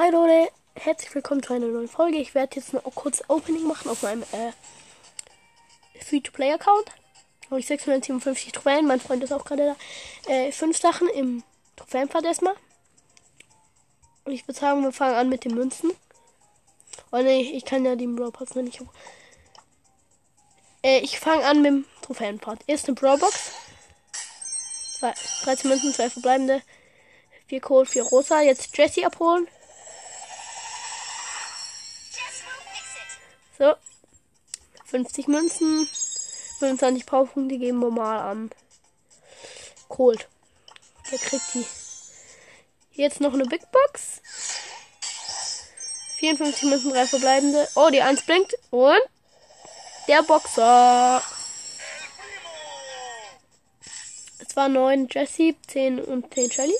Hi Leute, herzlich willkommen zu einer neuen Folge. Ich werde jetzt noch kurz Opening machen auf meinem äh, Free-to-Play-Account. Habe ich 657 Trophäen, mein Freund ist auch gerade da. Äh, fünf Sachen im Trophäenpfad erstmal. Und ich würde sagen, wir fangen an mit den Münzen. Oh ne, ich kann ja den Brawl Pass noch nicht. Äh, ich fange an mit dem Trophäenpfad. Erst eine Brawl Box. 13 Münzen, 2 verbleibende. 4 Kohl, 4 Rosa. Jetzt Jesse abholen. So. 50 Münzen. 25 Powerpunkte geben wir mal an. Cold. Der kriegt die. Jetzt noch eine Big Box. 54 Münzen, 3 verbleibende. Oh, die 1 blinkt. Und der Boxer. Es war 9 Jesse, 10 und 10 Shelly.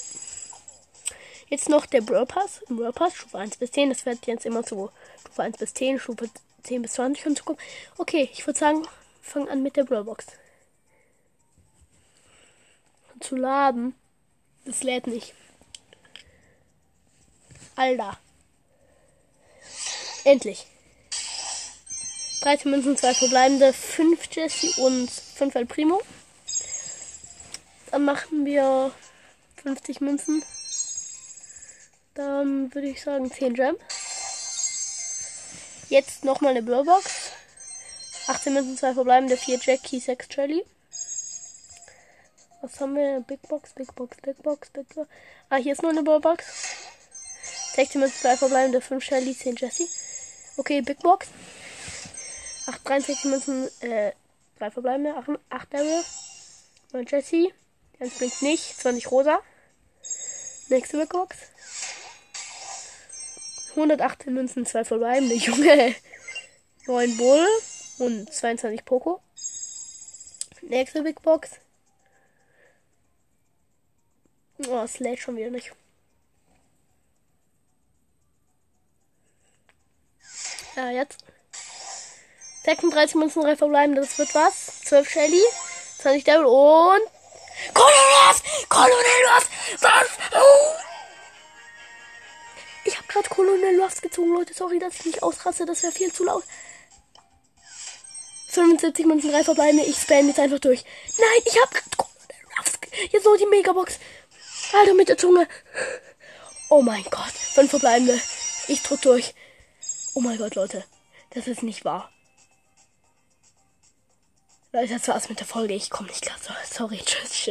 Jetzt noch der Brawl Pass. Im Brawl Pass, Stufe 1 bis 10. Das wird jetzt immer so Stufe 1 bis 10, Stufe 10 bis 20 hinzukommen. Okay, ich würde sagen, fangen an mit der Brawl Box. Zu laden. Das lädt nicht. Alter. Endlich. 13 Münzen, 2 verbleibende, 5 Jesse und 5 El Primo. Dann machen wir 50 Münzen. Dann würde ich sagen 10 Gem. Jetzt nochmal eine Brawlbox. 18 Münzen, 2 verbleibende, 4 Jackie, 6 Jelly. Was haben wir? Big Box, Big Box, Big Box, Big Box. Ah, hier ist noch eine Brawlbox. 16 Münzen, 2 verbleibende, 5 Shelly, 10 Jesse. Okay, Big Box. 8, 63 Münzen, äh, 3 verbleibende, 8, 8 Daryl, 9 Jesse. Jetzt bringt nicht, 20 Rosa. Nächste Big Box. 118 Münzen, 2 verbleibende, Junge. 9 Bull und 22 Poco. Nächste Big Box. Oh, es lädt schon wieder nicht. Ja, jetzt. 36 Münzen, 3 verbleibende, das wird was. 12 Shelly, 20 Devil und. Colonel Colonel was? Gerade Colonel Lost gezogen, Leute. Sorry, dass ich nicht ausraste. Das wäre viel zu laut. 75 Münzen, 3 verbleibende. Ich spam jetzt einfach durch. Nein, ich habe Colonel Lost. Jetzt noch die Megabox. Alter, mit der Zunge. Oh mein Gott. 5 verbleibende. Ich drück durch. Oh mein Gott, Leute. Das ist nicht wahr. Leute, das war's mit der Folge. Ich komme nicht klar. Sorry, tschüss, tschüss.